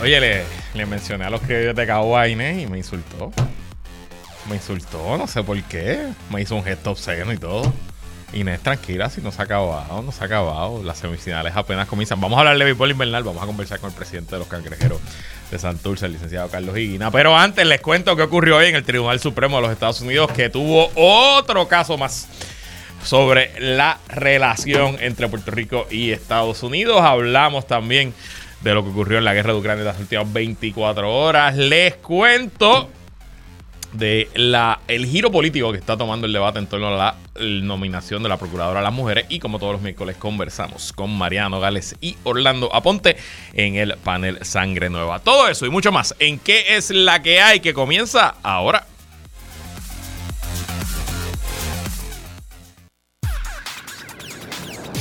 Oye, le, le mencioné a los que de a Inés y me insultó. Me insultó, no sé por qué. Me hizo un gesto obsceno y todo. Inés, tranquila, si no se ha acabado, no se ha acabado. Las semifinales apenas comienzan. Vamos a hablar de béisbol invernal, vamos a conversar con el presidente de los cangrejeros de Santurce, el licenciado Carlos Higuina. Pero antes les cuento qué ocurrió hoy en el Tribunal Supremo de los Estados Unidos, que tuvo otro caso más sobre la relación entre Puerto Rico y Estados Unidos. Hablamos también de lo que ocurrió en la guerra de Ucrania en las últimas 24 horas. Les cuento de la, el giro político que está tomando el debate en torno a la nominación de la Procuradora a las Mujeres y como todos los miércoles conversamos con Mariano Gales y Orlando Aponte en el panel Sangre Nueva. Todo eso y mucho más en qué es la que hay que comienza ahora.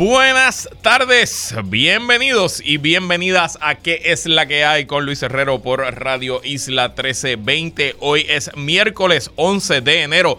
buenas tardes, bienvenidos y bienvenidas a ¿Qué es la que hay? con Luis Herrero por Radio Isla 1320. Hoy es miércoles 11 de enero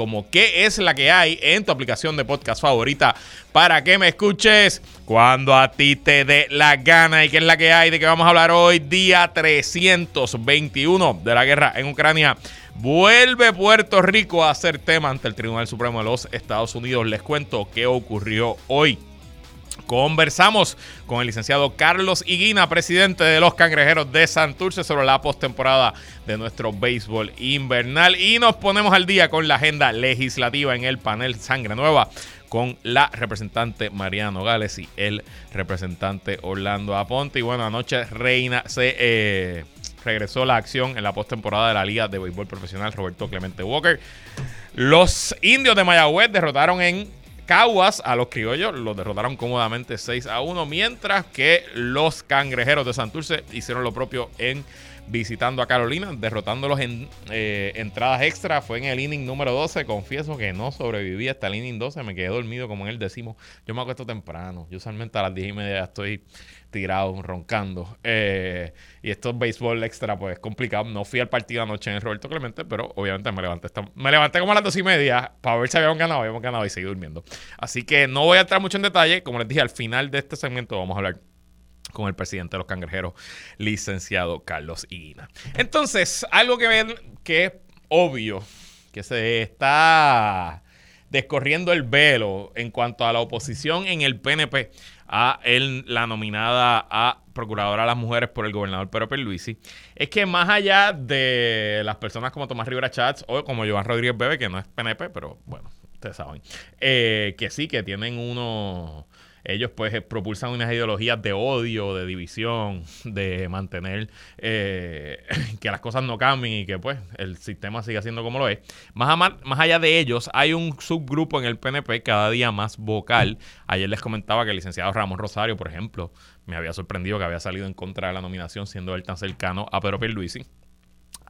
como qué es la que hay en tu aplicación de podcast favorita para que me escuches cuando a ti te dé la gana y qué es la que hay de que vamos a hablar hoy, día 321 de la guerra en Ucrania. Vuelve Puerto Rico a ser tema ante el Tribunal Supremo de los Estados Unidos. Les cuento qué ocurrió hoy. Conversamos con el licenciado Carlos Higuina, presidente de los Cangrejeros de Santurce, sobre la postemporada de nuestro béisbol invernal. Y nos ponemos al día con la agenda legislativa en el panel Sangre Nueva con la representante Mariano Gales y el representante Orlando Aponte. Y bueno, anoche Reina se eh, regresó la acción en la postemporada de la Liga de Béisbol Profesional Roberto Clemente Walker. Los indios de Mayagüez derrotaron en Caguas a los criollos los derrotaron cómodamente 6 a 1, mientras que los cangrejeros de Santurce hicieron lo propio en visitando a Carolina, derrotándolos en eh, entradas extra. Fue en el inning número 12. Confieso que no sobreviví hasta el inning 12. Me quedé dormido como en el décimo. Yo me acuesto temprano. Yo usualmente a las 10 y media estoy tirado, roncando. Eh, y esto es béisbol extra, pues complicado. No fui al partido anoche en el Roberto Clemente, pero obviamente me levanté, me levanté como a las dos y media para ver si habíamos ganado. Habíamos ganado y seguí durmiendo. Así que no voy a entrar mucho en detalle. Como les dije, al final de este segmento vamos a hablar con el presidente de los cangrejeros, licenciado Carlos Higuina. Entonces, algo que ven que es obvio, que se está descorriendo el velo en cuanto a la oposición en el PNP a la nominada a procuradora a las mujeres por el gobernador Pedro Pierluisi, es que más allá de las personas como Tomás Rivera Chats o como Joan Rodríguez Bebe, que no es PNP, pero bueno, ustedes saben, eh, que sí, que tienen uno ellos pues eh, propulsan unas ideologías de odio, de división, de mantener eh, que las cosas no cambien y que pues el sistema siga siendo como lo es. Más, más allá de ellos, hay un subgrupo en el PNP cada día más vocal. Ayer les comentaba que el licenciado Ramón Rosario, por ejemplo, me había sorprendido que había salido en contra de la nominación siendo él tan cercano a Pedro Pierluisi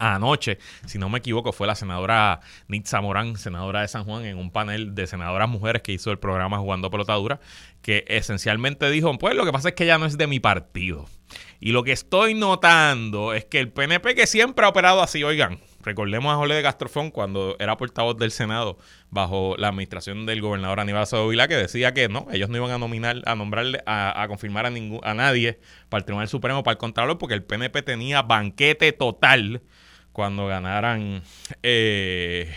anoche, si no me equivoco, fue la senadora Nitza Morán, senadora de San Juan, en un panel de senadoras mujeres que hizo el programa Jugando Pelotadura, que esencialmente dijo, pues lo que pasa es que ella no es de mi partido. Y lo que estoy notando es que el PNP que siempre ha operado así, oigan, recordemos a Jole de Castrofón cuando era portavoz del Senado bajo la administración del gobernador Aníbal Vila que decía que no, ellos no iban a nominar, a nombrarle, a, confirmar a, ningún, a nadie para el Tribunal Supremo, para el Contralor, porque el PNP tenía banquete total cuando ganaran, eh,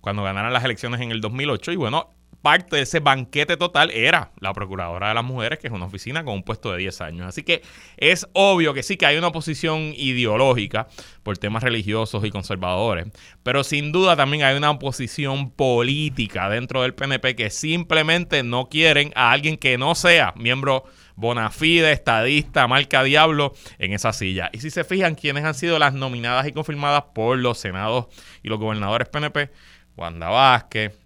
cuando ganaran las elecciones en el 2008. Y bueno, parte de ese banquete total era la Procuradora de las Mujeres, que es una oficina con un puesto de 10 años. Así que es obvio que sí que hay una oposición ideológica por temas religiosos y conservadores, pero sin duda también hay una oposición política dentro del PNP que simplemente no quieren a alguien que no sea miembro Bonafide, estadista, marca Diablo en esa silla. Y si se fijan quiénes han sido las nominadas y confirmadas por los senados y los gobernadores PNP, Wanda Vázquez,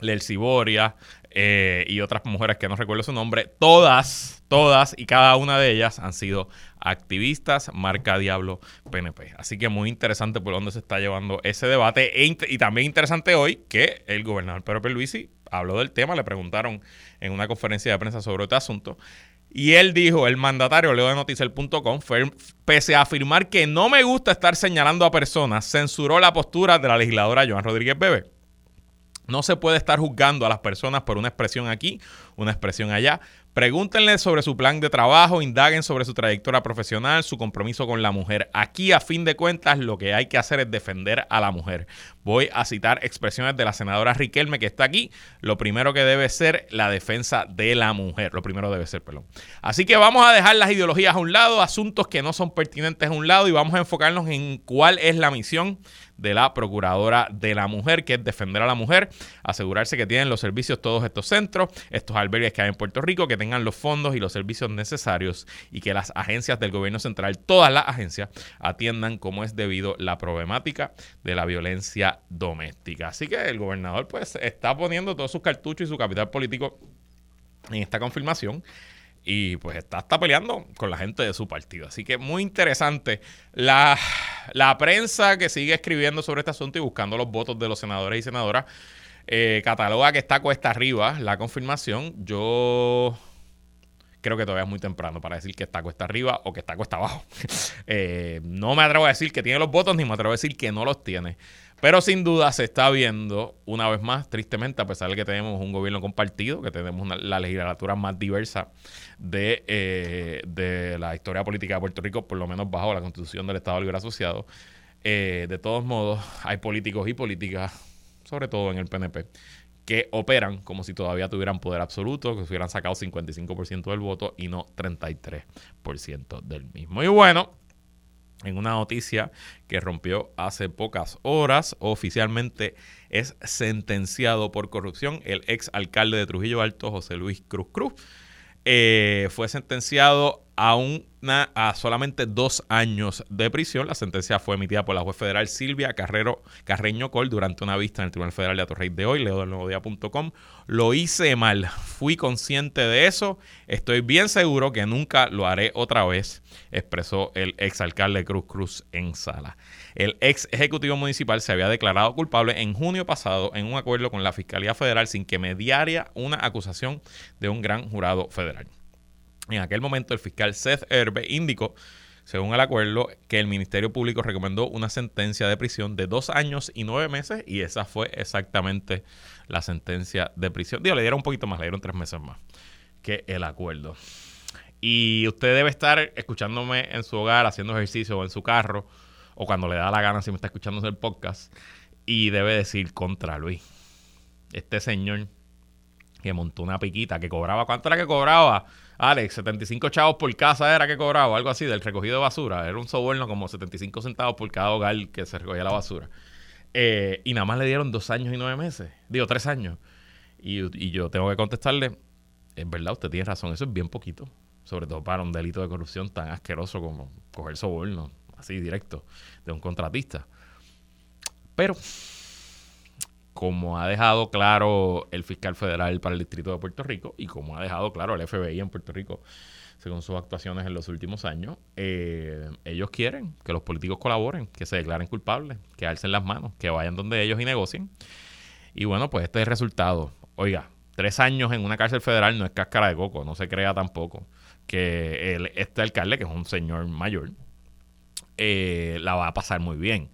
Lel Ciboria eh, y otras mujeres que no recuerdo su nombre, todas, todas y cada una de ellas han sido activistas, marca Diablo PNP. Así que muy interesante por dónde se está llevando ese debate e y también interesante hoy que el gobernador Pedro Pierluisi habló del tema, le preguntaron en una conferencia de prensa sobre este asunto y él dijo, el mandatario leo de noticiel.com, pese a afirmar que no me gusta estar señalando a personas, censuró la postura de la legisladora Joan Rodríguez Bebe. No se puede estar juzgando a las personas por una expresión aquí, una expresión allá. Pregúntenle sobre su plan de trabajo, indaguen sobre su trayectoria profesional, su compromiso con la mujer. Aquí, a fin de cuentas, lo que hay que hacer es defender a la mujer. Voy a citar expresiones de la senadora Riquelme que está aquí. Lo primero que debe ser la defensa de la mujer. Lo primero debe ser, perdón. Así que vamos a dejar las ideologías a un lado, asuntos que no son pertinentes a un lado y vamos a enfocarnos en cuál es la misión de la Procuradora de la Mujer, que es defender a la mujer, asegurarse que tienen los servicios todos estos centros, estos albergues que hay en Puerto Rico, que tengan los fondos y los servicios necesarios y que las agencias del gobierno central, todas las agencias, atiendan como es debido la problemática de la violencia doméstica. Así que el gobernador pues está poniendo todos sus cartuchos y su capital político en esta confirmación y pues está, está peleando con la gente de su partido. Así que muy interesante la, la prensa que sigue escribiendo sobre este asunto y buscando los votos de los senadores y senadoras. Eh, cataloga que está cuesta arriba la confirmación. Yo creo que todavía es muy temprano para decir que está cuesta arriba o que está cuesta abajo. Eh, no me atrevo a decir que tiene los votos ni me atrevo a decir que no los tiene. Pero sin duda se está viendo una vez más, tristemente, a pesar de que tenemos un gobierno compartido, que tenemos la legislatura más diversa de, eh, de, la historia política de Puerto Rico, por lo menos bajo la constitución del Estado Libre Asociado. Eh, de todos modos, hay políticos y políticas, sobre todo en el PNP, que operan como si todavía tuvieran poder absoluto, que se hubieran sacado 55% del voto y no 33% del mismo. Y bueno, en una noticia que rompió hace pocas horas, oficialmente es sentenciado por corrupción el ex alcalde de Trujillo Alto, José Luis Cruz Cruz. Eh, fue sentenciado a, una, a solamente dos años de prisión. La sentencia fue emitida por la juez federal Silvia Carrero, Carreño Col durante una vista en el Tribunal Federal de Atorrey de hoy, leo. Lo hice mal, fui consciente de eso, estoy bien seguro que nunca lo haré otra vez, expresó el exalcalde Cruz Cruz en sala. El ex ejecutivo municipal se había declarado culpable en junio pasado en un acuerdo con la Fiscalía Federal sin que mediara una acusación de un gran jurado federal. En aquel momento, el fiscal Seth Herbe indicó, según el acuerdo, que el Ministerio Público recomendó una sentencia de prisión de dos años y nueve meses, y esa fue exactamente la sentencia de prisión. Digo, le dieron un poquito más, le dieron tres meses más que el acuerdo. Y usted debe estar escuchándome en su hogar, haciendo ejercicio o en su carro, o cuando le da la gana si me está escuchando el podcast, y debe decir contra Luis. Este señor que montó una piquita, que cobraba, ¿cuánto era que cobraba? Alex, 75 chavos por casa era que cobraba, algo así, del recogido de basura. Era un soborno como 75 centavos por cada hogar que se recogía la basura. Eh, y nada más le dieron dos años y nueve meses. Digo, tres años. Y, yo tengo que contestarle, es verdad, usted tiene razón, eso es bien poquito. Sobre todo para un delito de corrupción tan asqueroso como coger soborno, así directo, de un contratista. Pero como ha dejado claro el fiscal federal para el Distrito de Puerto Rico y como ha dejado claro el FBI en Puerto Rico, según sus actuaciones en los últimos años, eh, ellos quieren que los políticos colaboren, que se declaren culpables, que alcen las manos, que vayan donde ellos y negocien. Y bueno, pues este es el resultado. Oiga, tres años en una cárcel federal no es cáscara de coco, no se crea tampoco que este alcalde, que es un señor mayor, eh, la va a pasar muy bien.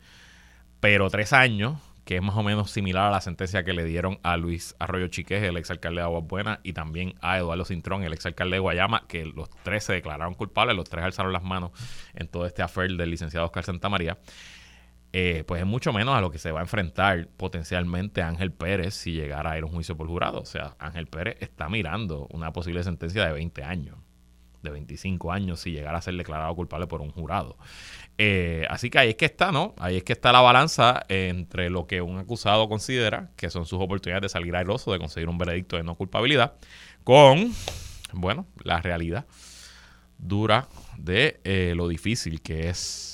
Pero tres años que es más o menos similar a la sentencia que le dieron a Luis Arroyo Chiquez, el exalcalde de Aguas Buenas, y también a Eduardo Cintrón, el exalcalde de Guayama, que los tres se declararon culpables, los tres alzaron las manos en todo este affair del licenciado Oscar Santamaría. eh, pues es mucho menos a lo que se va a enfrentar potencialmente Ángel Pérez si llegara a ir a un juicio por jurado. O sea, Ángel Pérez está mirando una posible sentencia de 20 años, de 25 años si llegara a ser declarado culpable por un jurado. Eh, así que ahí es que está, ¿no? Ahí es que está la balanza entre lo que un acusado considera que son sus oportunidades de salir airoso, de conseguir un veredicto de no culpabilidad, con, bueno, la realidad dura de eh, lo difícil que es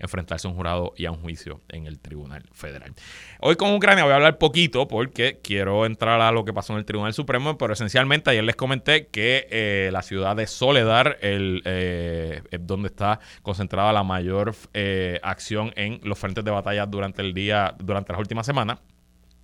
enfrentarse a un jurado y a un juicio en el Tribunal Federal. Hoy con Ucrania voy a hablar poquito porque quiero entrar a lo que pasó en el Tribunal Supremo, pero esencialmente ayer les comenté que eh, la ciudad de Soledad, el, eh, donde está concentrada la mayor eh, acción en los frentes de batalla durante el día, durante las últimas semanas,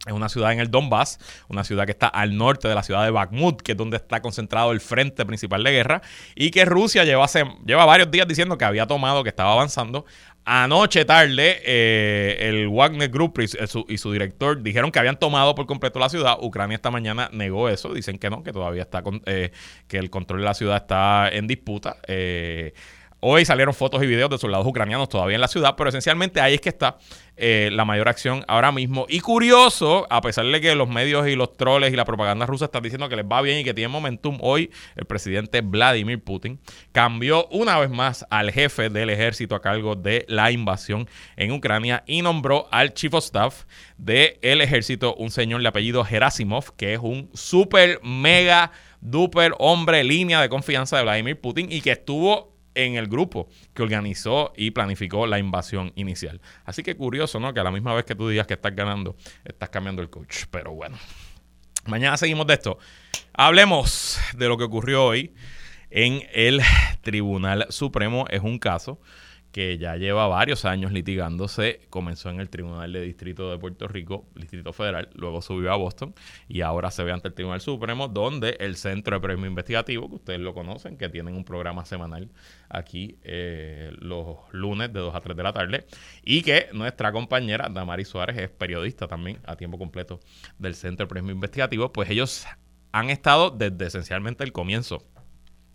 es una ciudad en el Donbass, una ciudad que está al norte de la ciudad de Bakhmut, que es donde está concentrado el frente principal de guerra, y que Rusia lleva, lleva varios días diciendo que había tomado, que estaba avanzando. Anoche tarde, eh, el Wagner Group y su, director dijeron que habían tomado por completo la ciudad. Ucrania esta mañana negó eso, dicen que no, que todavía está, con, eh, que el control de la ciudad está en disputa. Eh, Hoy salieron fotos y videos de soldados ucranianos todavía en la ciudad, pero esencialmente ahí es que está eh, la mayor acción ahora mismo. Y curioso, a pesar de que los medios y los troles y la propaganda rusa están diciendo que les va bien y que tienen momentum, hoy el presidente Vladimir Putin cambió una vez más al jefe del ejército a cargo de la invasión en Ucrania y nombró al chief of staff del ejército, un señor de apellido Gerasimov, que es un super mega duper hombre línea de confianza de Vladimir Putin y que estuvo en el grupo que organizó y planificó la invasión inicial. Así que curioso, ¿no? Que a la misma vez que tú digas que estás ganando, estás cambiando el coach. Pero bueno, mañana seguimos de esto. Hablemos de lo que ocurrió hoy en el Tribunal Supremo. Es un caso que ya lleva varios años litigándose. Comenzó en el Tribunal de Distrito de Puerto Rico, Distrito Federal, luego subió a Boston y ahora se ve ante el Tribunal Supremo, donde el Centro de Premio Investigativo, que ustedes lo conocen, que tienen un programa semanal aquí eh, los lunes de 2 a 3 de la tarde, y que nuestra compañera Damari Suárez es periodista también a tiempo completo del Centro de Premio Investigativo, pues ellos han estado desde esencialmente el comienzo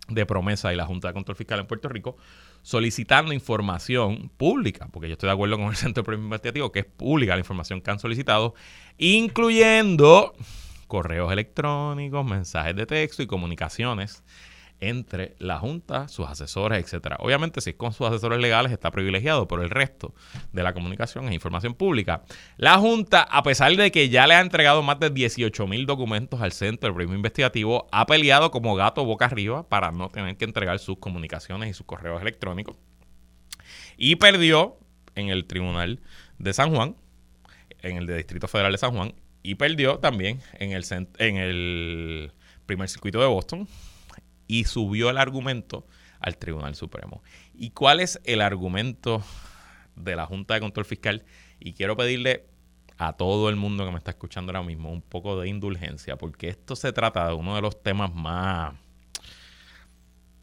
de promesa y la Junta de Control Fiscal en Puerto Rico solicitando información pública, porque yo estoy de acuerdo con el Centro de Premio Investigativo, que es pública la información que han solicitado, incluyendo correos electrónicos, mensajes de texto y comunicaciones entre la Junta, sus asesores, etcétera. Obviamente, si es con sus asesores legales, está privilegiado, pero el resto de la comunicación es información pública. La Junta, a pesar de que ya le ha entregado más de 18 mil documentos al Centro del Premio Investigativo, ha peleado como gato boca arriba para no tener que entregar sus comunicaciones y sus correos electrónicos. Y perdió en el Tribunal de San Juan, en el de Distrito Federal de San Juan, y perdió también en el, en el primer circuito de Boston y subió el argumento al Tribunal Supremo. ¿Y cuál es el argumento de la Junta de Control Fiscal? Y quiero pedirle a todo el mundo que me está escuchando ahora mismo un poco de indulgencia, porque esto se trata de uno de los temas más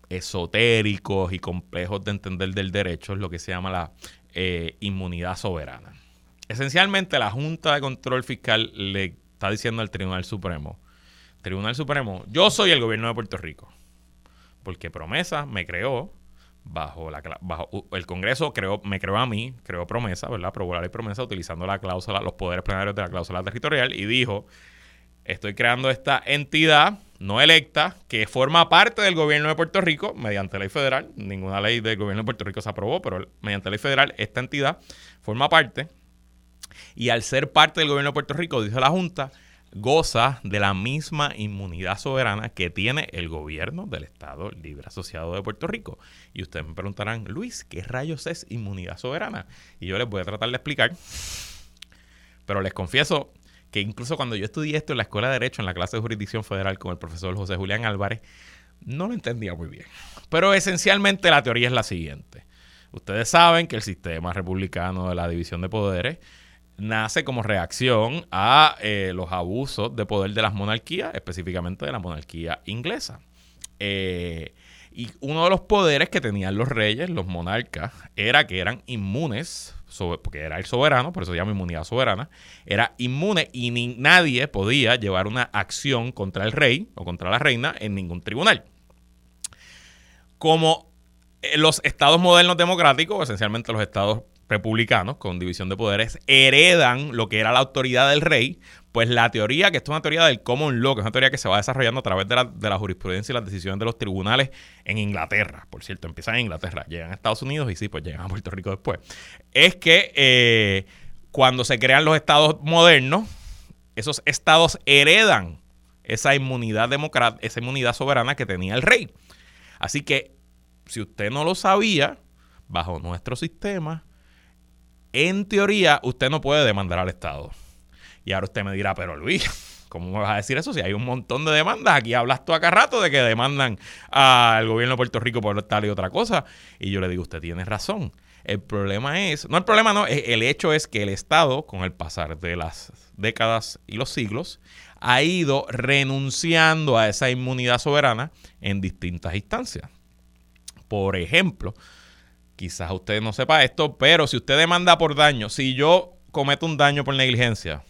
esotéricos y complejos de entender del derecho, es lo que se llama la eh, inmunidad soberana. Esencialmente la Junta de Control Fiscal le está diciendo al Tribunal Supremo, Tribunal Supremo, yo soy el gobierno de Puerto Rico porque Promesa me creó bajo la el Congreso creó me creó a mí, creó Promesa, ¿verdad? Aprobó la ley Promesa utilizando la cláusula los poderes plenarios de la cláusula territorial y dijo, "Estoy creando esta entidad no electa que forma parte del gobierno de Puerto Rico mediante ley federal. Ninguna ley del gobierno de Puerto Rico se aprobó, pero mediante ley federal esta entidad forma parte y al ser parte del gobierno de Puerto Rico, dice la Junta, goza de la misma inmunidad soberana que tiene el gobierno del Estado Libre Asociado de Puerto Rico. Y ustedes me preguntarán, Luis, ¿qué rayos es inmunidad soberana? Y yo les voy a tratar de explicar. Pero les confieso que incluso cuando yo estudié esto en la Escuela de Derecho, en la clase de Jurisdicción Federal con el profesor José Julián Álvarez, no lo entendía muy bien. Pero esencialmente la teoría es la siguiente. Ustedes saben que el sistema republicano de la división de poderes nace como reacción a eh, los abusos de poder de las monarquías, específicamente de la monarquía inglesa. Eh, y uno de los poderes que tenían los reyes, los monarcas, era que eran inmunes, porque era el soberano, por eso se llama inmunidad soberana, era inmune y nadie podía llevar una acción contra el rey o contra la reina en ningún tribunal. Como eh, los estados modernos democráticos, esencialmente los estados republicanos con división de poderes heredan lo que era la autoridad del rey, pues la teoría, que esto es una teoría del common law, que es una teoría que se va desarrollando a través de la, jurisprudencia y las decisiones de los tribunales en Inglaterra, por cierto, empiezan en Inglaterra, llegan a Estados Unidos y sí, pues llegan a Puerto Rico después, es que eh, cuando se crean los estados modernos, esos estados heredan esa inmunidad democrática, esa inmunidad soberana que tenía el rey. Así que, si usted no lo sabía, bajo nuestro sistema, en teoría, usted no puede demandar al Estado. Y ahora usted me dirá, pero Luis, ¿cómo me vas a decir eso si hay un montón de demandas? Aquí hablas tú acá rato de que demandan al gobierno de Puerto Rico por tal y otra cosa. Y yo le digo, usted tiene razón. El problema es, no el problema no, el hecho es que el Estado, con el pasar de las décadas y los siglos, ha ido renunciando a esa inmunidad soberana en distintas instancias. Por ejemplo, Quizás usted no sepa esto, pero si usted demanda por daño, si yo cometo un daño por negligencia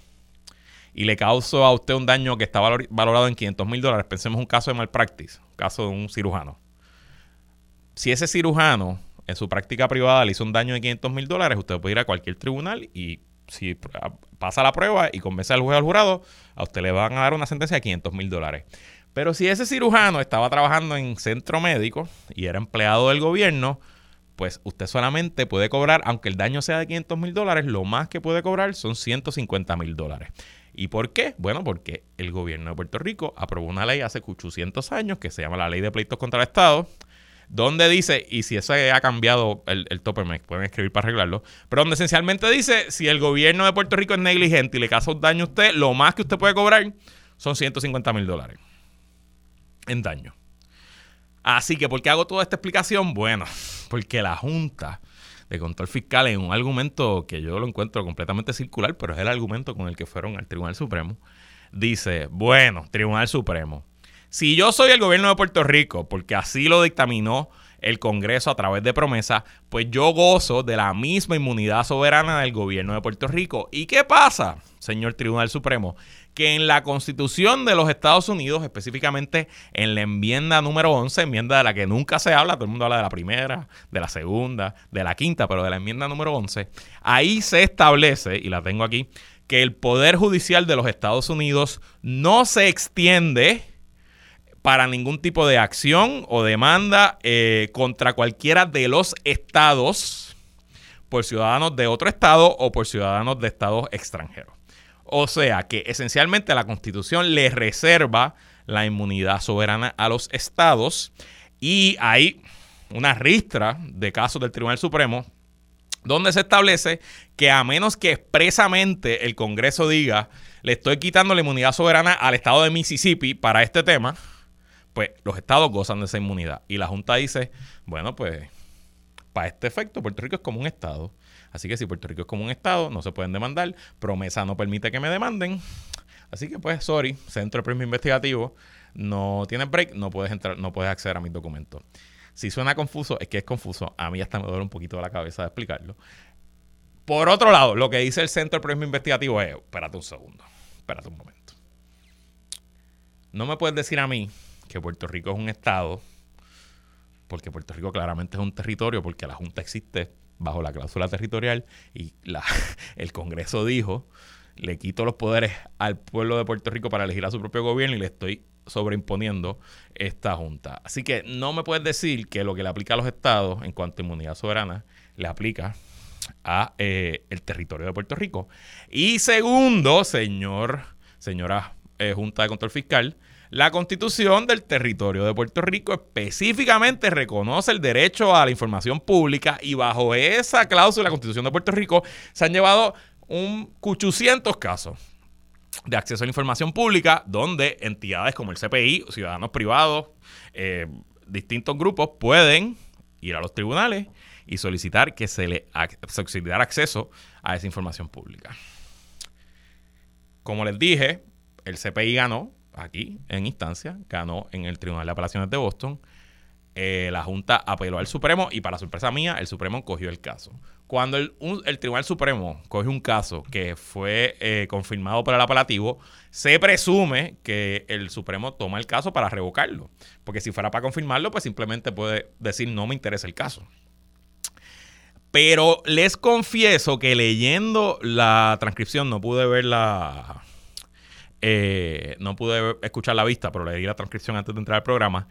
y le causo a usted un daño que está valorado en 500 mil dólares, pensemos un caso de malpractice, un caso de un cirujano. Si ese cirujano en su práctica privada le hizo un daño de 500 mil dólares, usted puede ir a cualquier tribunal y si pasa la prueba y convence al juez al jurado, a usted le van a dar una sentencia de 500 mil dólares. Pero si ese cirujano estaba trabajando en centro médico y era empleado del gobierno, pues usted solamente puede cobrar, aunque el daño sea de 500 mil dólares, lo más que puede cobrar son 150 mil dólares. ¿Y por qué? Bueno, porque el gobierno de Puerto Rico aprobó una ley hace 800 años que se llama la Ley de Pleitos contra el Estado, donde dice, y si eso ha cambiado el, el tope, me pueden escribir para arreglarlo, pero donde esencialmente dice, si el gobierno de Puerto Rico es negligente y le causa un daño a usted, lo más que usted puede cobrar son 150 mil dólares en daño. Así que, ¿por qué hago toda esta explicación? Bueno, porque la Junta de Control Fiscal en un argumento que yo lo encuentro completamente circular, pero es el argumento con el que fueron al Tribunal Supremo, dice, bueno, Tribunal Supremo, si yo soy el gobierno de Puerto Rico, porque así lo dictaminó el Congreso a través de promesa, pues yo gozo de la misma inmunidad soberana del gobierno de Puerto Rico. ¿Y qué pasa, señor Tribunal Supremo? Que en la Constitución de los Estados Unidos, específicamente en la enmienda número 11, enmienda de la que nunca se habla, todo el mundo habla de la primera, de la segunda, de la quinta, pero de la enmienda número 11, ahí se establece, y la tengo aquí, que el Poder Judicial de los Estados Unidos no se extiende para ningún tipo de acción o demanda eh, contra cualquiera de los estados por ciudadanos de otro estado o por ciudadanos de estados extranjeros. O sea que esencialmente la constitución le reserva la inmunidad soberana a los estados y hay una ristra de casos del Tribunal Supremo donde se establece que a menos que expresamente el Congreso diga le estoy quitando la inmunidad soberana al estado de Mississippi para este tema, pues los estados gozan de esa inmunidad. Y la Junta dice, bueno, pues para este efecto Puerto Rico es como un estado. Así que si Puerto Rico es como un estado, no se pueden demandar. Promesa no permite que me demanden. Así que pues, sorry, Centro de Premio Investigativo, no tienes break, no puedes entrar, no puedes acceder a mis documentos. Si suena confuso, es que es confuso. A mí hasta me duele un poquito la cabeza de explicarlo. Por otro lado, lo que dice el Centro de Premio Investigativo es, espérate un segundo, espérate un momento. No me puedes decir a mí que Puerto Rico es un estado, porque Puerto Rico claramente es un territorio, porque la Junta existe bajo la cláusula territorial y la, el Congreso dijo, le quito los poderes al pueblo de Puerto Rico para elegir a su propio gobierno y le estoy sobreimponiendo esta junta. Así que no me puedes decir que lo que le aplica a los estados en cuanto a inmunidad soberana le aplica a eh, el territorio de Puerto Rico. Y segundo, señor, señora eh, Junta de Control Fiscal, la constitución del territorio de Puerto Rico específicamente reconoce el derecho a la información pública y bajo esa cláusula de la constitución de Puerto Rico se han llevado un 800 casos de acceso a la información pública donde entidades como el CPI, ciudadanos privados, eh, distintos grupos pueden ir a los tribunales y solicitar que se le solicitar acceso a esa información pública. Como les dije, el CPI ganó aquí en instancia, ganó en el Tribunal de Apelaciones de Boston. Eh, la Junta apeló al Supremo y para sorpresa mía, el Supremo cogió el caso. Cuando el, Tribunal Supremo coge un caso que fue eh, confirmado por el apelativo, se presume que el Supremo toma el caso para revocarlo. Porque si fuera para confirmarlo, pues simplemente puede decir no me interesa el caso. Pero les confieso que leyendo la transcripción no pude ver la. Eh, no pude escuchar la vista, pero leí la transcripción antes de entrar al programa.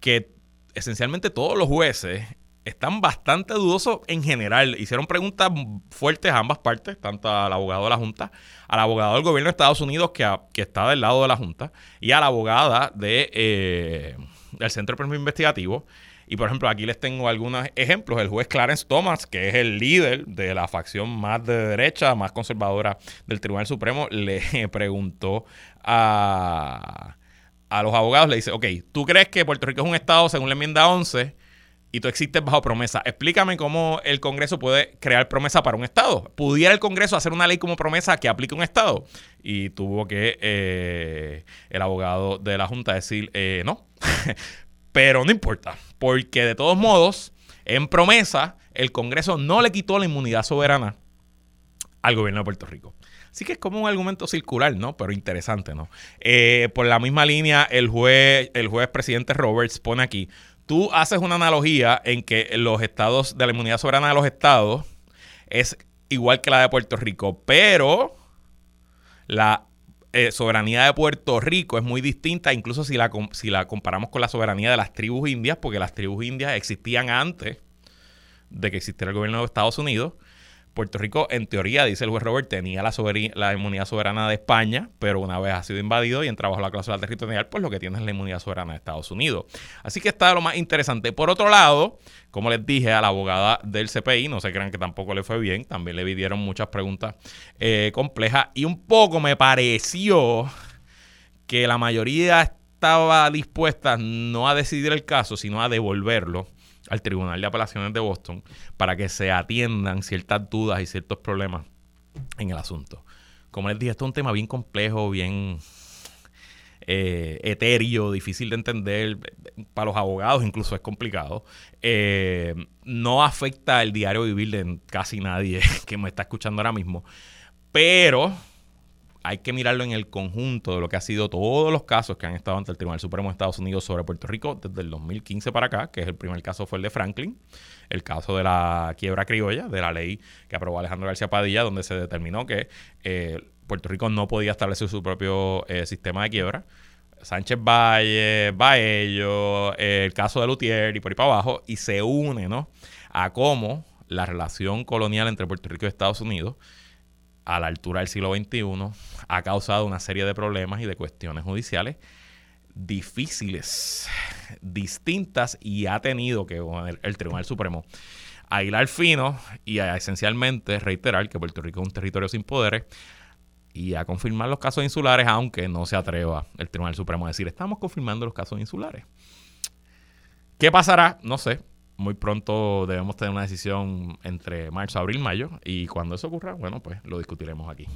Que esencialmente todos los jueces están bastante dudosos en general. Hicieron preguntas fuertes a ambas partes, tanto al abogado de la Junta, al abogado del gobierno de Estados Unidos, que, que está del lado de la Junta, y a la abogada de, eh, del Centro de Premio Investigativo. Y por ejemplo, aquí les tengo algunos ejemplos. El juez Clarence Thomas, que es el líder de la facción más de derecha, más conservadora del Tribunal Supremo, le preguntó a, a los abogados, le dice, ok, ¿tú crees que Puerto Rico es un estado según la enmienda 11 y tú existes bajo promesa? Explícame cómo el Congreso puede crear promesa para un estado. ¿Pudiera el Congreso hacer una ley como promesa que aplique un estado? Y tuvo que eh, el abogado de la Junta decir, eh, no. Pero no importa, porque de todos modos, en promesa, el Congreso no le quitó la inmunidad soberana al gobierno de Puerto Rico. Así que es como un argumento circular, ¿no? Pero interesante, ¿no? Eh, por la misma línea, el juez, el juez presidente Roberts pone aquí, tú haces una analogía en que los estados de la inmunidad soberana de los estados es igual que la de Puerto Rico, pero la eh, soberanía de Puerto Rico es muy distinta, incluso si la, si la comparamos con la soberanía de las tribus indias, porque las tribus indias existían antes de que existiera el gobierno de Estados Unidos. Puerto Rico, en teoría, dice el juez Robert, tenía la, la inmunidad soberana de España, pero una vez ha sido invadido y entra bajo la cláusula territorial, pues lo que tiene es la inmunidad soberana de Estados Unidos. Así que está lo más interesante. Por otro lado, como les dije a la abogada del CPI, no se crean que tampoco le fue bien, también le pidieron muchas preguntas eh, complejas y un poco me pareció que la mayoría estaba dispuesta no a decidir el caso, sino a devolverlo al Tribunal de Apelaciones de Boston para que se atiendan ciertas dudas y ciertos problemas en el asunto. Como les dije, esto es un tema bien complejo, bien eh, etéreo, difícil de entender. Para los abogados incluso es complicado. Eh, no afecta el diario vivir de casi nadie que me está escuchando ahora mismo. Pero hay que mirarlo en el conjunto de lo que ha sido todos los casos que han estado ante el Tribunal Supremo de Estados Unidos sobre Puerto Rico desde el 2015 para acá, que es el primer caso fue el de Franklin, el caso de la quiebra criolla, de la ley que aprobó Alejandro García Padilla, donde se determinó que eh, Puerto Rico no podía establecer su propio eh, sistema de quiebra. Sánchez Valle, Baello, el caso de Lutier y por ahí para abajo, y se une ¿no? a cómo la relación colonial entre Puerto Rico y Estados Unidos a la altura del siglo XXI ha causado una serie de problemas y de cuestiones judiciales difíciles, distintas y ha tenido que el, el Tribunal Supremo a hilar fino y a esencialmente reiterar que Puerto Rico es un territorio sin poderes y a confirmar los casos insulares, aunque no se atreva el Tribunal Supremo a decir, estamos confirmando los casos insulares. ¿Qué pasará? No sé. Muy pronto debemos tener una decisión entre marzo, abril, mayo. Y cuando eso ocurra, bueno, pues lo discutiremos aquí.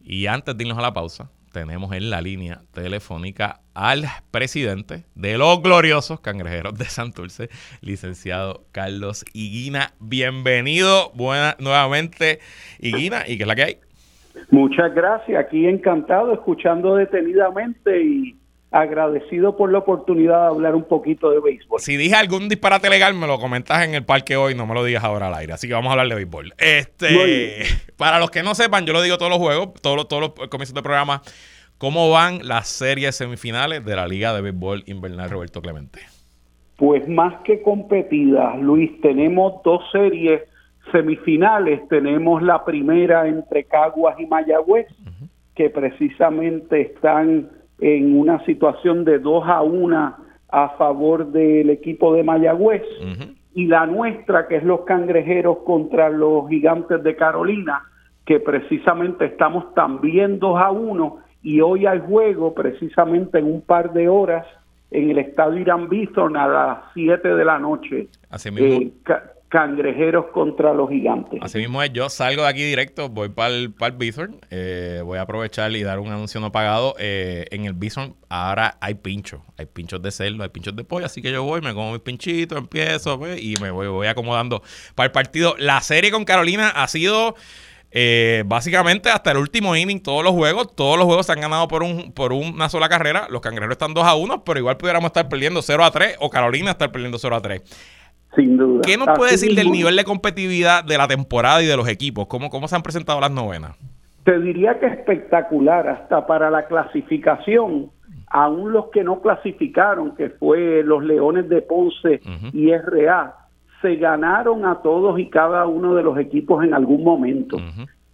Y antes de irnos a la pausa, tenemos en la línea telefónica al presidente de los gloriosos cangrejeros de Santurce, licenciado Carlos Higuina. Bienvenido buena, nuevamente, Higuina. ¿Y qué es la que hay? Muchas gracias, aquí encantado, escuchando detenidamente y agradecido por la oportunidad de hablar un poquito de béisbol. Si dije algún disparate legal, me lo comentas en el parque hoy, no me lo digas ahora al aire. Así que vamos a hablar de béisbol. Este, para los que no sepan, yo lo digo todos los juegos, todos los, todos los comienzos de programa, ¿cómo van las series semifinales de la Liga de Béisbol Invernal Roberto Clemente? Pues más que competidas, Luis, tenemos dos series semifinales. Tenemos la primera entre Caguas y Mayagüez, que precisamente están en una situación de 2 a 1 a favor del equipo de Mayagüez. Y la nuestra, que es los cangrejeros contra los gigantes de Carolina, que precisamente estamos también 2 a 1 y hoy hay juego precisamente en un par de horas en el estadio Irán Bithorn a las 7 de la noche. Así mismo. Eh, cangrejeros contra los gigantes. Así mismo es, yo salgo de aquí directo, voy para el, Bithorn, eh, voy a aprovechar y dar un anuncio no pagado. eh, en el Bithorn ahora hay pinchos, hay pinchos de cerdo, hay pinchos de pollo, así que yo voy, me como mis pinchitos, empiezo pues, y me voy, voy acomodando para el partido. La serie con Carolina ha sido eh, básicamente hasta el último inning, todos los juegos, todos los juegos se han ganado por, un, por una sola carrera. Los cangrejeros están 2 a 1, pero igual pudiéramos estar perdiendo 0 a 3 o Carolina estar perdiendo 0 a 3. Sin duda. ¿Qué nos puede decir del nivel de competitividad de la temporada y de los equipos? ¿Cómo, cómo se han presentado las novenas? Te diría que espectacular, hasta para la clasificación, aún los que no clasificaron, que fue los Leones de Ponce y RA, se ganaron a todos y cada uno de los equipos en algún momento.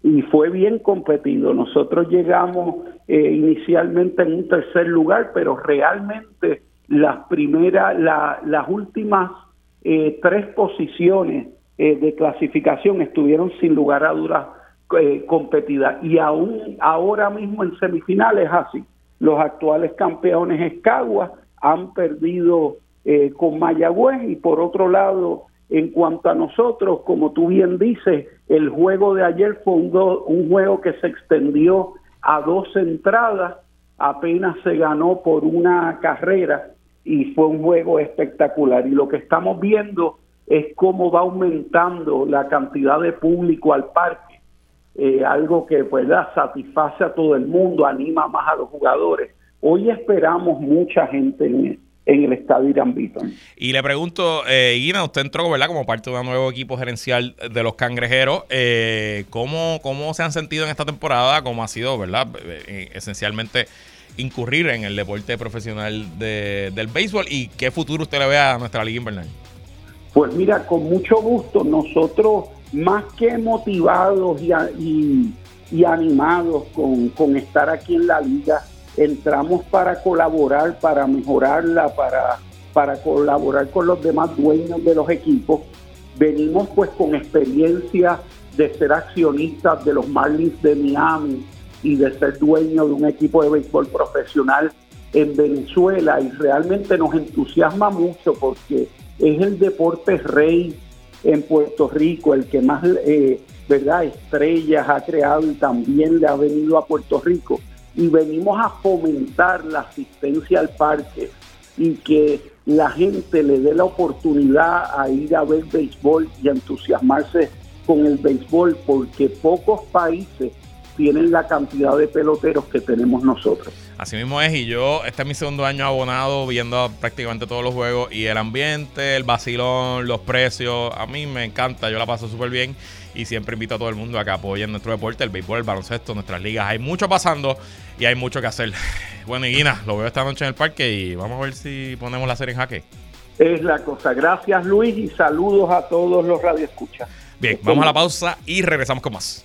Y fue bien competido. Nosotros llegamos eh, inicialmente en un tercer lugar, pero realmente las primeras, las últimas eh, tres posiciones eh, de clasificación estuvieron sin lugar a dudas competidas. Y aún ahora mismo en semifinales así. Los actuales campeones Escagua han perdido con Mayagüez y por otro lado en cuanto a nosotros, como tú bien dices, el juego de ayer fue un juego que se extendió a dos entradas, apenas se ganó por una carrera y fue un juego espectacular. Y lo que estamos viendo es cómo va aumentando la cantidad de público al parque, eh, algo que pues, satisface a todo el mundo, anima más a los jugadores. Hoy esperamos mucha gente en el estadio Irán. Y le pregunto, eh, Guina, usted entró ¿verdad? como parte de un nuevo equipo gerencial de los cangrejeros. Eh, ¿cómo, ¿Cómo se han sentido en esta temporada? ¿Cómo ha sido, verdad? Eh, esencialmente incurrir en el deporte profesional del béisbol y qué futuro usted le ve a nuestra liga invernal. Pues mira, con mucho gusto, nosotros más que motivados y, y, animados con, con estar aquí en la liga, entramos para colaborar, para mejorarla, para, para colaborar con los demás dueños de los equipos. Venimos pues con experiencia de ser accionistas de los Marlins de Miami y de ser dueño de un equipo de béisbol profesional en Venezuela. Y realmente nos entusiasma mucho porque es el deporte rey en Puerto Rico, el que más eh, verdad estrellas ha creado y también le ha venido a Puerto Rico. Y venimos a fomentar la asistencia al parque y que la gente le dé la oportunidad a ir a ver béisbol y entusiasmarse con el béisbol porque pocos países tienen la cantidad de peloteros que tenemos nosotros. Así mismo es, y yo, este es mi segundo año abonado, viendo prácticamente todos los juegos, y el ambiente, el vacilón, los precios, a mí me encanta, yo la paso súper bien, y siempre invito a todo el mundo a que apoyen nuestro deporte, el béisbol, el baloncesto, nuestras ligas. Hay mucho pasando y hay mucho que hacer. Bueno, y Guina, lo veo esta noche en el parque y vamos a ver si ponemos la serie en jaque. Es la cosa. Gracias, Luis, y saludos a todos los radioescuchas. Bien, vamos a la pausa y regresamos con más.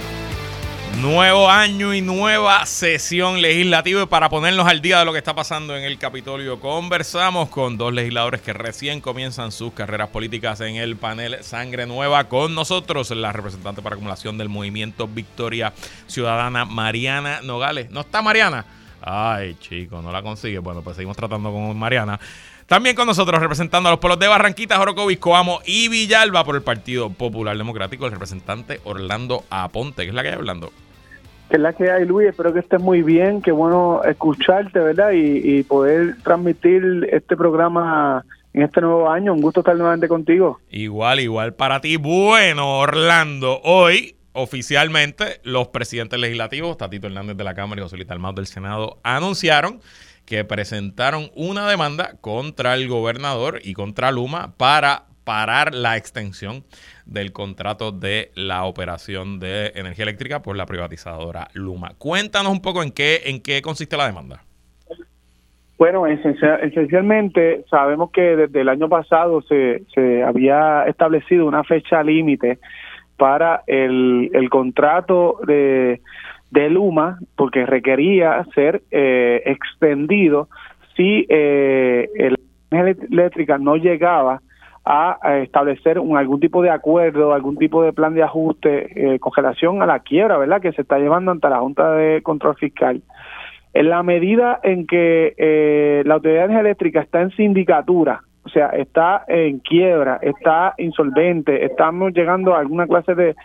Nuevo año y nueva sesión legislativa y para ponernos al día de lo que está pasando en el Capitolio conversamos con dos legisladores que recién comienzan sus carreras políticas en el panel Sangre Nueva con nosotros la representante para acumulación del movimiento Victoria Ciudadana Mariana Nogales. ¿No está Mariana? Ay, chico, no la consigue. Bueno, pues seguimos tratando con Mariana. También con nosotros representando a los pueblos de Barranquita, Jorocovis, Coamo y Villalba por el Partido Popular Democrático, el representante Orlando Aponte, que es la que hay Orlando que es la que hay, Luis. Espero que estés muy bien. Qué bueno escucharte, ¿verdad? Y, poder transmitir este programa en este nuevo año. Un gusto estar nuevamente contigo. Igual, igual para ti. Bueno, Orlando, hoy oficialmente los presidentes legislativos, Tatito Hernández de la Cámara y José Luis Almado del Senado, anunciaron que presentaron una demanda contra el gobernador y contra Luma para parar la extensión del contrato de la operación de energía eléctrica por la privatizadora Luma. Cuéntanos un poco en qué, en qué consiste la demanda. Bueno, esencialmente sabemos que desde el año pasado se, se había establecido una fecha límite para el, el contrato de, de Luma, porque requería ser eh, extendido si eh, la energía eléctrica no llegaba a, establecer un, algún tipo de acuerdo, algún tipo de plan de ajuste eh, con relación a la quiebra, ¿verdad?, que se está llevando ante la Junta de Control Fiscal. En la medida en que eh, la Autoridad Eléctrica está en sindicatura, o sea, está en quiebra, está insolvente, estamos llegando a alguna clase de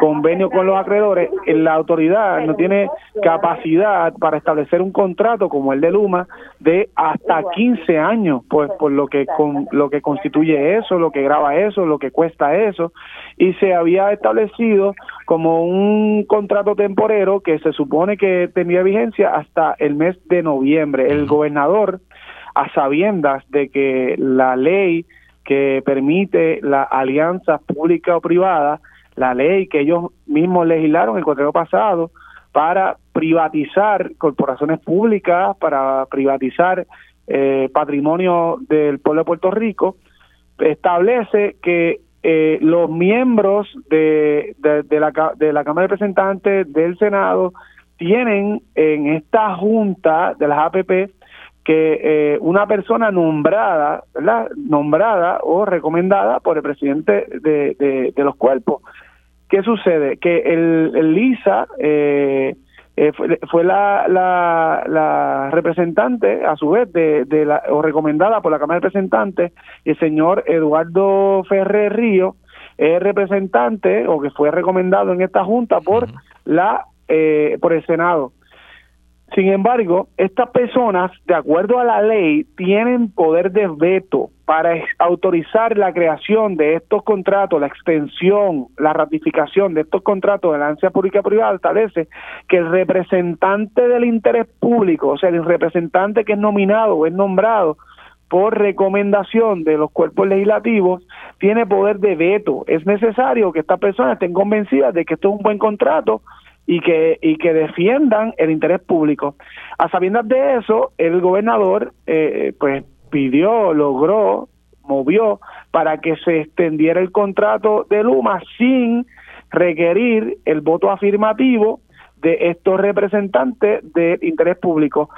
convenio con los acreedores, la autoridad no tiene capacidad para establecer un contrato como el de Luma de hasta 15 años, pues por lo que con lo que constituye eso, lo que graba eso, lo que cuesta eso, y se había establecido como un contrato temporero que se supone que tenía vigencia hasta el mes de noviembre. El gobernador a sabiendas de que la ley que permite la alianza pública o privada, la ley que ellos mismos legislaron el cuatrero pasado para privatizar corporaciones públicas, para privatizar eh, patrimonio del pueblo de Puerto Rico, establece que eh, los miembros de, de, la, de la Cámara de Representantes del Senado tienen en esta junta de las APP que eh, una persona nombrada, ¿verdad? Nombrada o recomendada por el presidente de, de, los cuerpos. ¿Qué sucede? Que el, LISA eh, eh, fue, la, la, representante, a su vez, de, de la, o recomendada por la Cámara de Representantes, el señor Eduardo Ferrer Río, es representante o que fue recomendado en esta junta por la por el Senado. Sin embargo, estas personas, de acuerdo a la ley, tienen poder de veto para autorizar la creación de estos contratos, la extensión, la ratificación de estos contratos de la ansia pública privada establece que el representante del interés público, o sea, el representante que es nominado o es nombrado por recomendación de los cuerpos legislativos, tiene poder de veto. Es necesario que estas personas estén convencidas de que esto es un buen contrato y que, y que defiendan el interés público. A sabiendas de eso, el gobernador eh, pues pidió, logró, movió para que se extendiera el contrato de Luma sin requerir el voto afirmativo de estos representantes del interés público.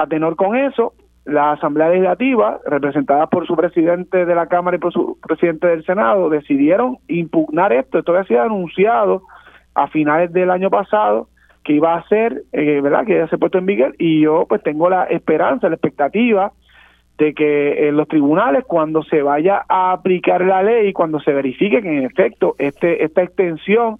A tenor con eso, la Asamblea Legislativa, representada por su presidente de la Cámara y por su presidente del Senado, decidieron impugnar esto. Esto había sido anunciado a finales del año pasado que iba a ser, eh, ¿verdad? Que ya se ha puesto en vigor y yo pues tengo la esperanza, la expectativa de que en los tribunales cuando se vaya a aplicar la ley, cuando se verifique que en efecto este esta extensión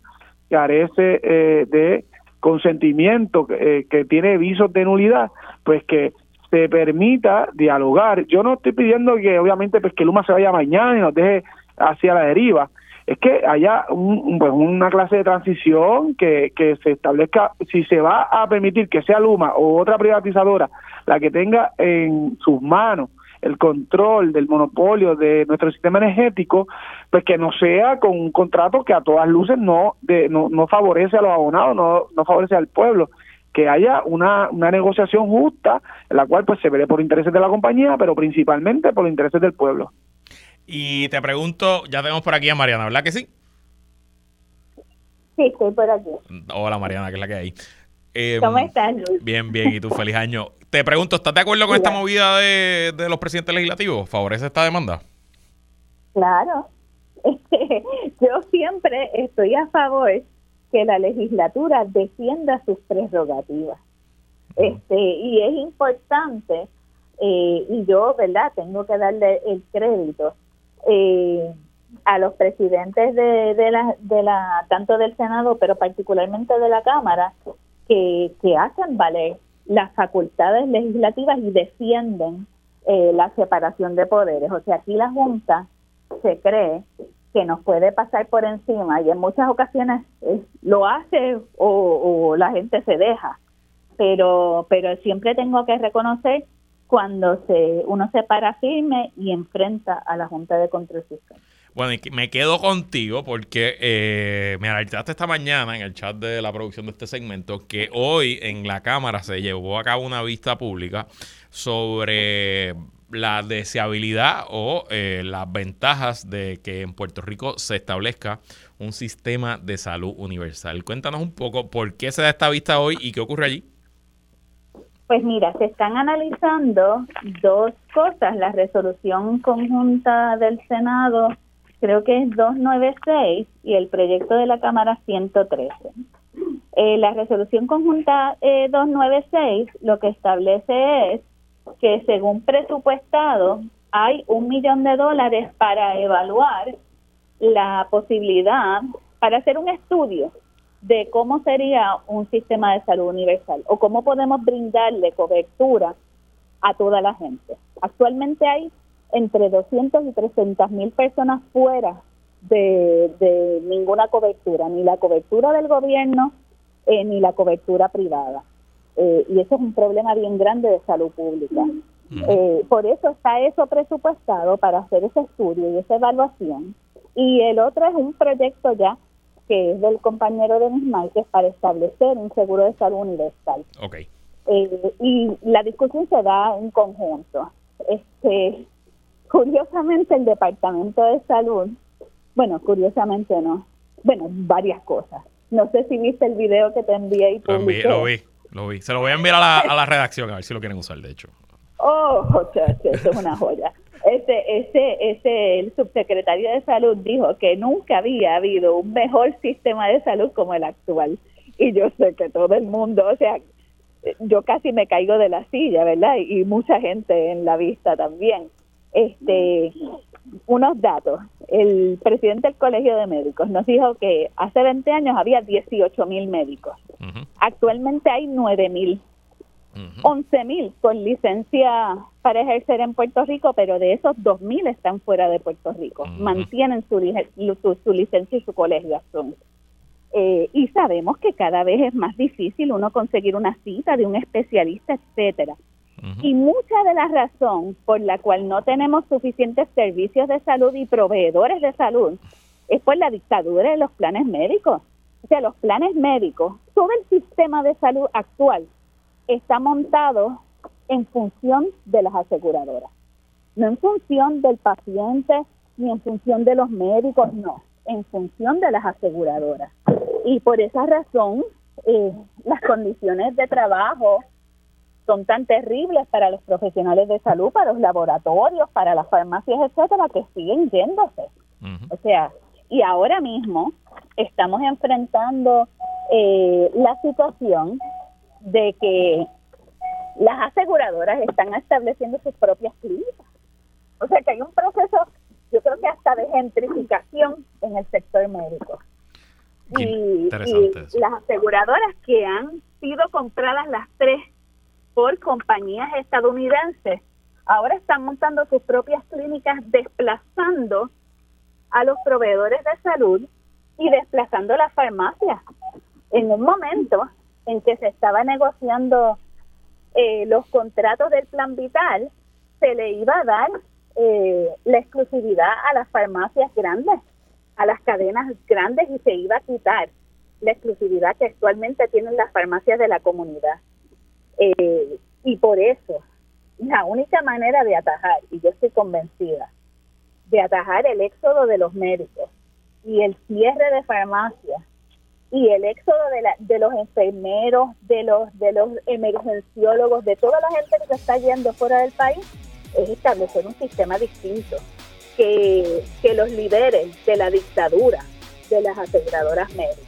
carece eh, de consentimiento, eh, que tiene visos de nulidad, pues que se permita dialogar. Yo no estoy pidiendo que obviamente pues que Luma se vaya mañana y nos deje hacia la deriva, es que haya un, pues, una clase de transición que, se establezca, si se va a permitir que sea Luma o otra privatizadora la que tenga en sus manos el control del monopolio de nuestro sistema energético, pues que no sea con un contrato que a todas luces no, de, no, no favorece a los abonados, no, no favorece al pueblo que haya una, una negociación justa en la cual pues se veré por intereses de la compañía, pero principalmente por intereses del pueblo. Y te pregunto, ya tenemos por aquí a Mariana, ¿verdad que sí? Sí, estoy por aquí. Hola Mariana, ¿qué es la que hay? Em, ¿Cómo estás, Luis? Bien, bien, y tú, feliz año. Te pregunto, ¿estás de acuerdo con esta movida de, de los presidentes legislativos? ¿Favorece esta demanda? Claro. Yo siempre estoy a favor que la legislatura defienda sus prerrogativas. Este, y es importante, eh, y yo, ¿verdad? Tengo que darle el crédito eh, a los presidentes de, de, la, de la, tanto del Senado, pero particularmente de la Cámara, que, que hacen valer las facultades legislativas y defienden eh, la separación de poderes. O sea, aquí la Junta se cree que nos puede pasar por encima y en muchas ocasiones eh, lo hace o, o, la gente se deja, pero, pero siempre tengo que reconocer cuando se uno se para firme y enfrenta a la Junta de Control Fiscal. Bueno, y me quedo contigo porque eh, me alertaste esta mañana en el chat de la producción de este segmento que hoy en la Cámara se llevó a cabo una vista pública sobre la deseabilidad o eh, las ventajas de que en Puerto Rico se establezca un sistema de salud universal. Cuéntanos un poco por qué se da esta vista hoy y qué ocurre allí. Pues mira, se están analizando dos cosas. La resolución conjunta del Senado, creo que es 296, y el proyecto de la Cámara 113. Eh, la resolución conjunta 296 lo que establece es que según presupuestado hay un millón de dólares para evaluar la posibilidad, para hacer un estudio de cómo sería un sistema de salud universal o cómo podemos brindarle cobertura a toda la gente. Actualmente hay entre 200 y 300 mil personas fuera de, ninguna cobertura, ni la cobertura del gobierno eh, ni la cobertura privada. Eh, y eso es un problema bien grande de salud pública. Eh, por eso está eso presupuestado para hacer ese estudio y esa evaluación. Y el otro es un proyecto ya que es del compañero de Márquez para establecer un seguro de salud universal. Okay. Eh, y la discusión se da en conjunto. Este, curiosamente el Departamento de Salud, bueno, curiosamente no, bueno, varias cosas. No sé si viste el video que te envié y publiqué. Lo, vi, lo vi. Se lo voy a enviar a la, a la redacción a ver si lo quieren usar, de hecho. Oh, eso es una joya. Ese, ese, ese, el subsecretario de salud dijo que nunca había habido un mejor sistema de salud como el actual. Y yo sé que todo el mundo, o sea, yo casi me caigo de la silla, ¿verdad? Y, mucha gente en la vista también. Este, unos datos. El presidente del Colegio de Médicos nos dijo que hace 20 años había 18 mil médicos. Actualmente hay 9 mil. 11 mil con licencia para ejercer en Puerto Rico, pero de esos 2 mil están fuera de Puerto Rico. Mantienen su, su, licencia y su colegiación. Eh, y sabemos que cada vez es más difícil uno conseguir una cita de un especialista, etcétera. Y mucha de la razón por la cual no tenemos suficientes servicios de salud y proveedores de salud es por la dictadura de los planes médicos. O sea, los planes médicos, todo el sistema de salud actual está montado en función de las aseguradoras, no en función del paciente ni en función de los médicos, no, en función de las aseguradoras. Y por esa razón, eh, las condiciones de trabajo son tan terribles para los profesionales de salud, para los laboratorios, para las farmacias, etcétera, que siguen yéndose. O sea, y ahora mismo estamos enfrentando eh, la situación de que las aseguradoras están estableciendo sus propias clínicas. O sea que hay un proceso, yo creo que hasta de gentrificación en el sector médico. Y, las aseguradoras que han sido compradas las tres por compañías estadounidenses, ahora están montando sus propias clínicas desplazando a los proveedores de salud y desplazando las farmacias. En un momento en que se estaba negociando eh, los contratos del plan vital, se le iba a dar eh, la exclusividad a las farmacias grandes, a las cadenas grandes y se iba a quitar la exclusividad que actualmente tienen las farmacias de la comunidad. Eh, y por eso, la única manera de atajar, y yo estoy convencida, de atajar el éxodo de los médicos y el cierre de farmacias y el éxodo de, la, de los enfermeros, de los, de los emergenciólogos, de toda la gente que se está yendo fuera del país, es establecer un sistema distinto, que, que los líderes de la dictadura de las aseguradoras médicas.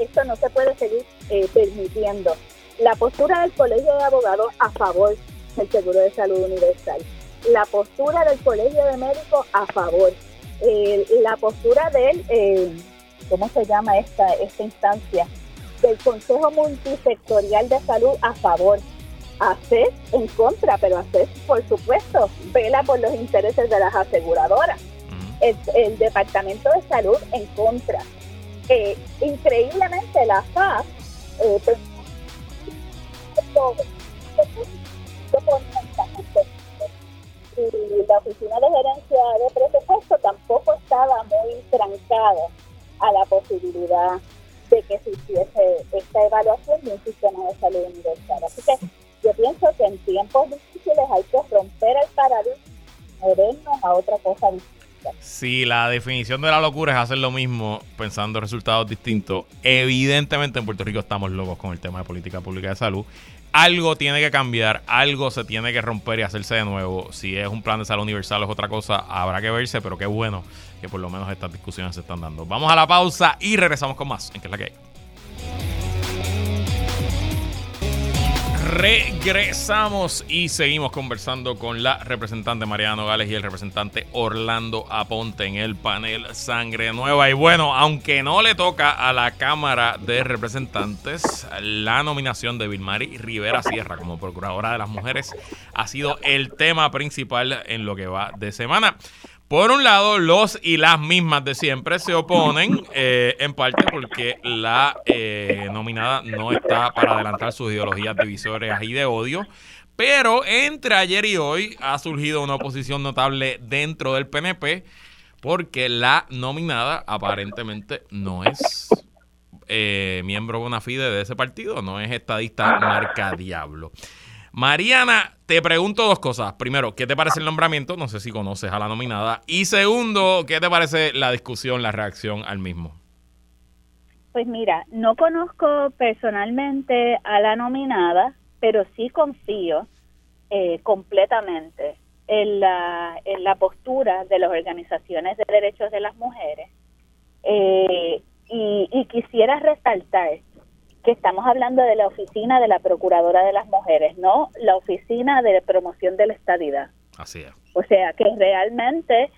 Esto, no se puede seguir eh, permitiendo. La postura del Colegio de Abogados a favor del Seguro de Salud Universal. La postura del Colegio de Médicos a favor. Eh, la postura del... Eh, ¿cómo se llama esta, esta instancia? Del Consejo Multisectorial de Salud a favor. ACES en contra, pero ACES, por supuesto, vela por los intereses de las aseguradoras. el, Departamento de Salud en contra. Eh, increíblemente, la FAS eh, pues, y la oficina de gerencia de presupuesto tampoco estaba muy trancada a la posibilidad de que se hiciese esta evaluación de un sistema de salud universal. Así que yo pienso que en tiempos difíciles hay que romper el paradigma, movernos a otra cosa distinta. Si la definición de la locura es hacer lo mismo pensando resultados distintos, evidentemente en Puerto Rico estamos locos con el tema de política pública de salud algo tiene que cambiar, algo se tiene que romper y hacerse de nuevo. Si es un plan de salud universal o es otra cosa, habrá que verse, pero qué bueno que por lo menos estas discusiones se están dando. Vamos a la pausa y regresamos con más en que es la que hay. Regresamos y seguimos conversando con la representante Mariano Gales y el representante Orlando Aponte en el panel Sangre Nueva. Y bueno, aunque no le toca a la Cámara de Representantes, la nominación de Vilmari Rivera Sierra como Procuradora de las Mujeres ha sido el tema principal en lo que va de semana. Por un lado, los y las mismas de siempre se oponen, eh, en parte porque la eh, nominada no está para adelantar sus ideologías divisorias y de odio. Pero entre ayer y hoy ha surgido una oposición notable dentro del PNP porque la nominada aparentemente no es eh, miembro bona fide de ese partido, no es estadista marca diablo. Mariana, te pregunto dos cosas. Primero, ¿qué te parece el nombramiento? No sé si conoces a la nominada. Y segundo, ¿qué te parece la discusión, la reacción al mismo? Pues mira, no conozco personalmente a la nominada, pero sí confío eh, completamente en la, en la postura de las organizaciones de derechos de las mujeres. Eh, y, y quisiera resaltar que estamos hablando de la oficina de la Procuradora de las Mujeres, no la oficina de promoción de la estadidad. Así es. O sea, que realmente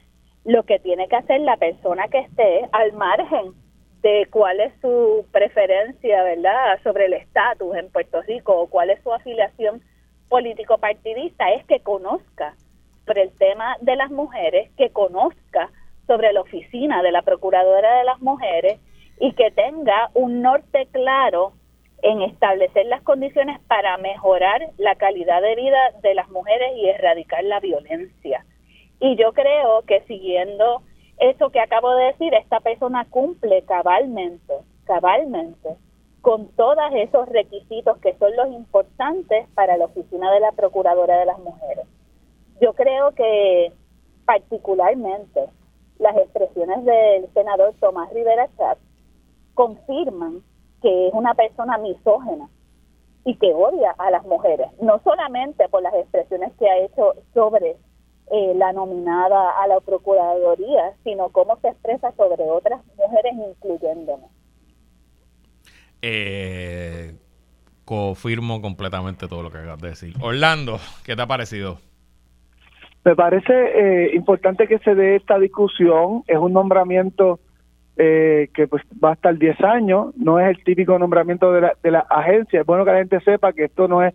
lo que tiene que hacer la persona que esté al margen de cuál es su preferencia, ¿verdad?, sobre el estatus en Puerto Rico o cuál es su afiliación político-partidista, es que conozca sobre el tema de las mujeres, que conozca sobre la oficina de la Procuradora de las Mujeres y que tenga un norte claro en establecer las condiciones para mejorar la calidad de vida de las mujeres y erradicar la violencia. Y yo creo que siguiendo eso que acabo de decir, esta persona cumple cabalmente, cabalmente, con todos esos requisitos que son los importantes para la oficina de la Procuradora de las Mujeres. Yo creo que particularmente las expresiones del senador Tomás Rivera Chatz confirman que es una persona misógena y que odia a las mujeres, no solamente por las expresiones que ha hecho sobre eh, la nominada a la Procuraduría, sino cómo se expresa sobre otras mujeres, incluyéndome. Eh, confirmo completamente todo lo que acabas de decir. Orlando, ¿qué te ha parecido? Me parece eh, importante que se dé esta discusión. Es un nombramiento eh, que pues va a estar 10 años, no es el típico nombramiento de la, de la agencia. Es bueno que la gente sepa que esto no es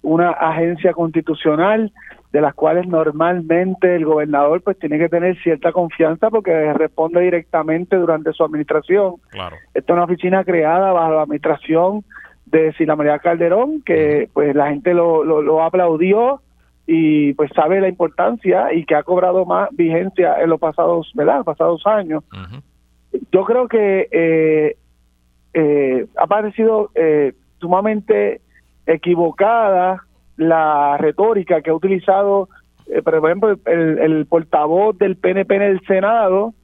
una agencia constitucional de las cuales normalmente el gobernador pues tiene que tener cierta confianza porque responde directamente durante su administración. Claro. Esta es una oficina creada bajo la administración de Sila María Calderón, que pues la gente lo, lo, aplaudió y pues sabe la importancia y que ha cobrado más vigencia en los pasados, ¿verdad? pasados años yo creo que eh, eh, ha parecido eh, sumamente equivocada la retórica que ha utilizado, por ejemplo, el, portavoz del PNP en el Senado,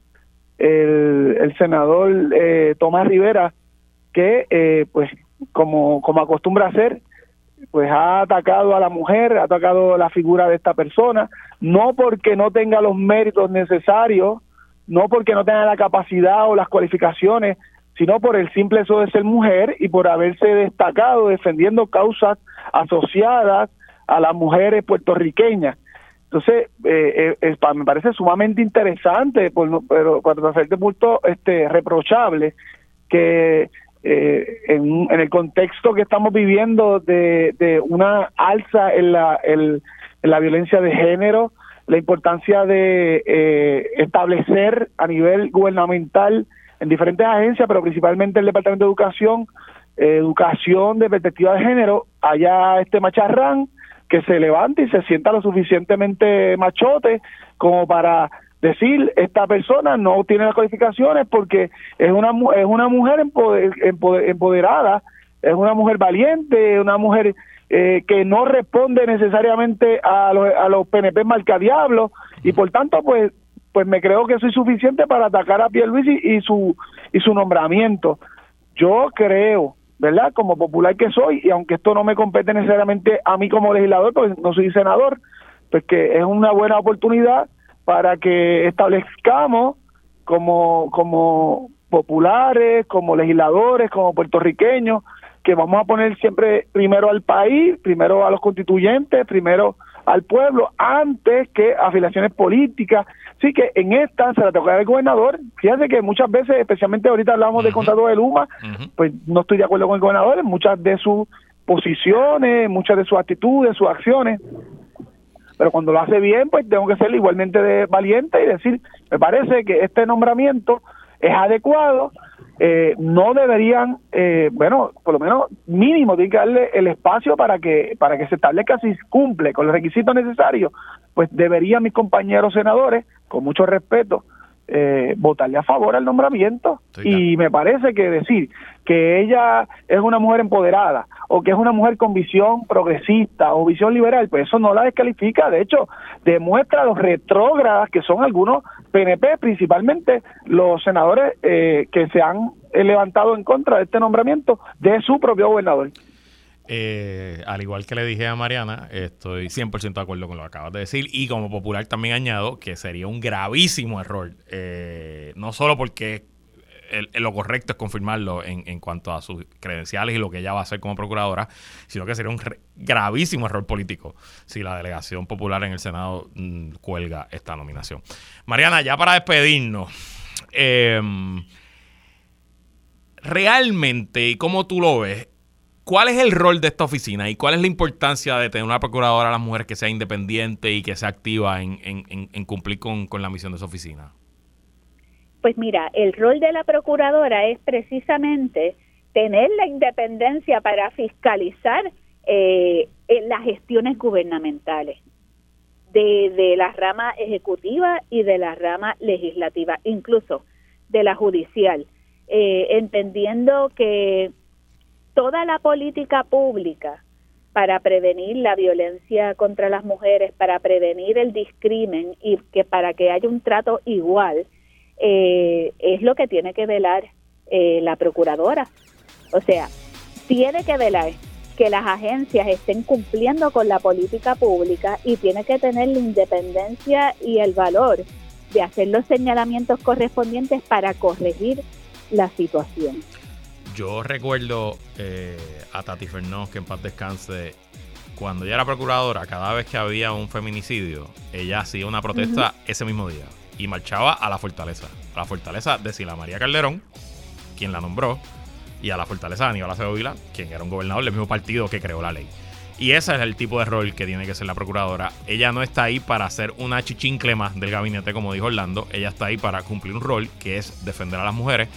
el, senador Tomás Rivera, que pues como, como acostumbra hacer, pues ha atacado a la mujer, ha atacado la figura de esta persona, no porque no tenga los méritos necesarios no porque no tenga la capacidad o las cualificaciones, sino por el simple eso de ser mujer y por haberse destacado defendiendo causas asociadas a las mujeres puertorriqueñas. Entonces, eh, eh me parece sumamente interesante, pero cuando hacerte punto este, reprochable que eh, en, en, el contexto que estamos viviendo de, de una alza en la, en la violencia de género, la importancia de eh, establecer a nivel gubernamental en diferentes agencias, pero principalmente el Departamento de Educación, eh, educación de perspectiva de género, haya este macharrán que se levante y se sienta lo suficientemente machote como para decir esta persona no tiene las cualificaciones porque es una es una mujer empoderada, es una mujer valiente, una mujer eh, que no responde necesariamente a los, a los PNP marcadiablos y por tanto pues pues me creo que soy suficiente para atacar a Pierluisi y, su y su nombramiento. Yo creo, ¿verdad? Como popular que soy y aunque esto no me compete necesariamente a mí como legislador, porque no soy senador, pues que es una buena oportunidad para que establezcamos como como populares, como legisladores, como puertorriqueños, que vamos a poner siempre primero al país, primero a los constituyentes, primero al pueblo, antes que afiliaciones políticas. Así que en esta se la toca al gobernador. Fíjate que muchas veces, especialmente ahorita hablamos del contrato de Luma, pues no estoy de acuerdo con el gobernador en muchas de sus posiciones, muchas de sus actitudes, sus acciones. Pero cuando lo hace bien, pues tengo que ser igualmente de valiente y decir, me parece que este nombramiento es adecuado, eh, no deberían, eh, bueno, por lo menos mínimo, tienen que darle el espacio para que para que se establezca si cumple con los requisitos necesarios, pues deberían mis compañeros senadores, con mucho respeto, eh, votarle a favor al nombramiento. y me parece que decir que ella es una mujer empoderada o que es una mujer con visión progresista o visión liberal, pues eso no la descalifica. De hecho, demuestra los retrógradas que son algunos PNP, principalmente los senadores eh, que se han levantado en contra de este nombramiento de su propio gobernador. Eh, al igual que le dije a Mariana, estoy 100% de acuerdo con lo que acabas de decir y como popular también añado que sería un gravísimo error, eh, no solo porque lo correcto es confirmarlo en, cuanto a sus credenciales y lo que ella va a hacer como procuradora, sino que sería un gravísimo error político si la delegación popular en el Senado mm, cuelga esta nominación. Mariana, ya para despedirnos, em, realmente, y como tú lo ves, ¿Cuál es el rol de esta oficina y cuál es la importancia de tener una procuradora a las mujeres que sea independiente y que sea activa en, cumplir con, la misión de su oficina? Pues mira, el rol de la procuradora es precisamente tener la independencia para fiscalizar eh, las gestiones gubernamentales de, de la rama ejecutiva y de la rama legislativa, incluso de la judicial, eh, entendiendo que toda la política pública para prevenir la violencia contra las mujeres, para prevenir el discrimen y que para que haya un trato igual, eh, es lo que tiene que velar eh, la procuradora. O sea, tiene que velar que las agencias estén cumpliendo con la política pública y tiene que tener la independencia y el valor de hacer los señalamientos correspondientes para corregir la situación. Yo recuerdo eh, a Tati Fernós, que en paz descanse, cuando ella era procuradora, cada vez que había un feminicidio, ella hacía una protesta ese mismo día y marchaba a la fortaleza. A la fortaleza de Sila María Calderón, quien la nombró, y a la fortaleza de Aníbal Acevedo quien era un gobernador del mismo partido que creó la ley. Y ese es el tipo de rol que tiene que ser la procuradora. Ella no está ahí para hacer una chichincle más del gabinete, como dijo Orlando. Ella está ahí para cumplir un rol que es defender a las mujeres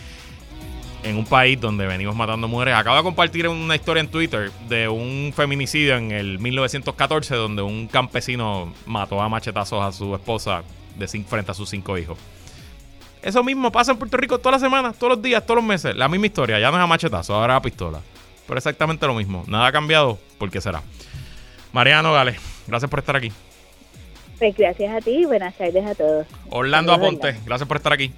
en un país donde venimos matando mujeres. Acabo de compartir una historia en Twitter de un feminicidio en el 1914 donde un campesino mató a machetazos a su esposa de frente a sus cinco hijos. Eso mismo pasa en Puerto Rico todas las semanas, todos los días, todos los meses. La misma historia. Ya no es a machetazos, ahora a pistola. Pero exactamente lo mismo. Nada ha cambiado. ¿Por qué será? Mariano Gale, gracias por estar aquí. Pues gracias a ti y buenas tardes a todos. Orlando Aponte, gracias por estar aquí.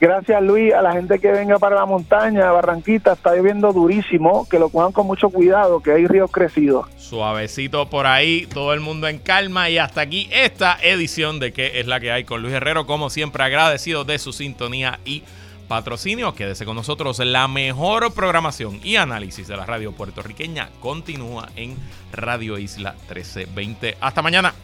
Gracias Luis, a la gente que venga para la montaña, Barranquita, está lloviendo durísimo, que lo cojan con mucho cuidado, que hay ríos crecidos. Suavecito por ahí, todo el mundo en calma y hasta aquí esta edición de que es la que hay con Luis Herrero, como siempre agradecido de su sintonía y patrocinio. Quédese con nosotros, la mejor programación y análisis de la radio puertorriqueña continúa en Radio Isla 1320. Hasta mañana.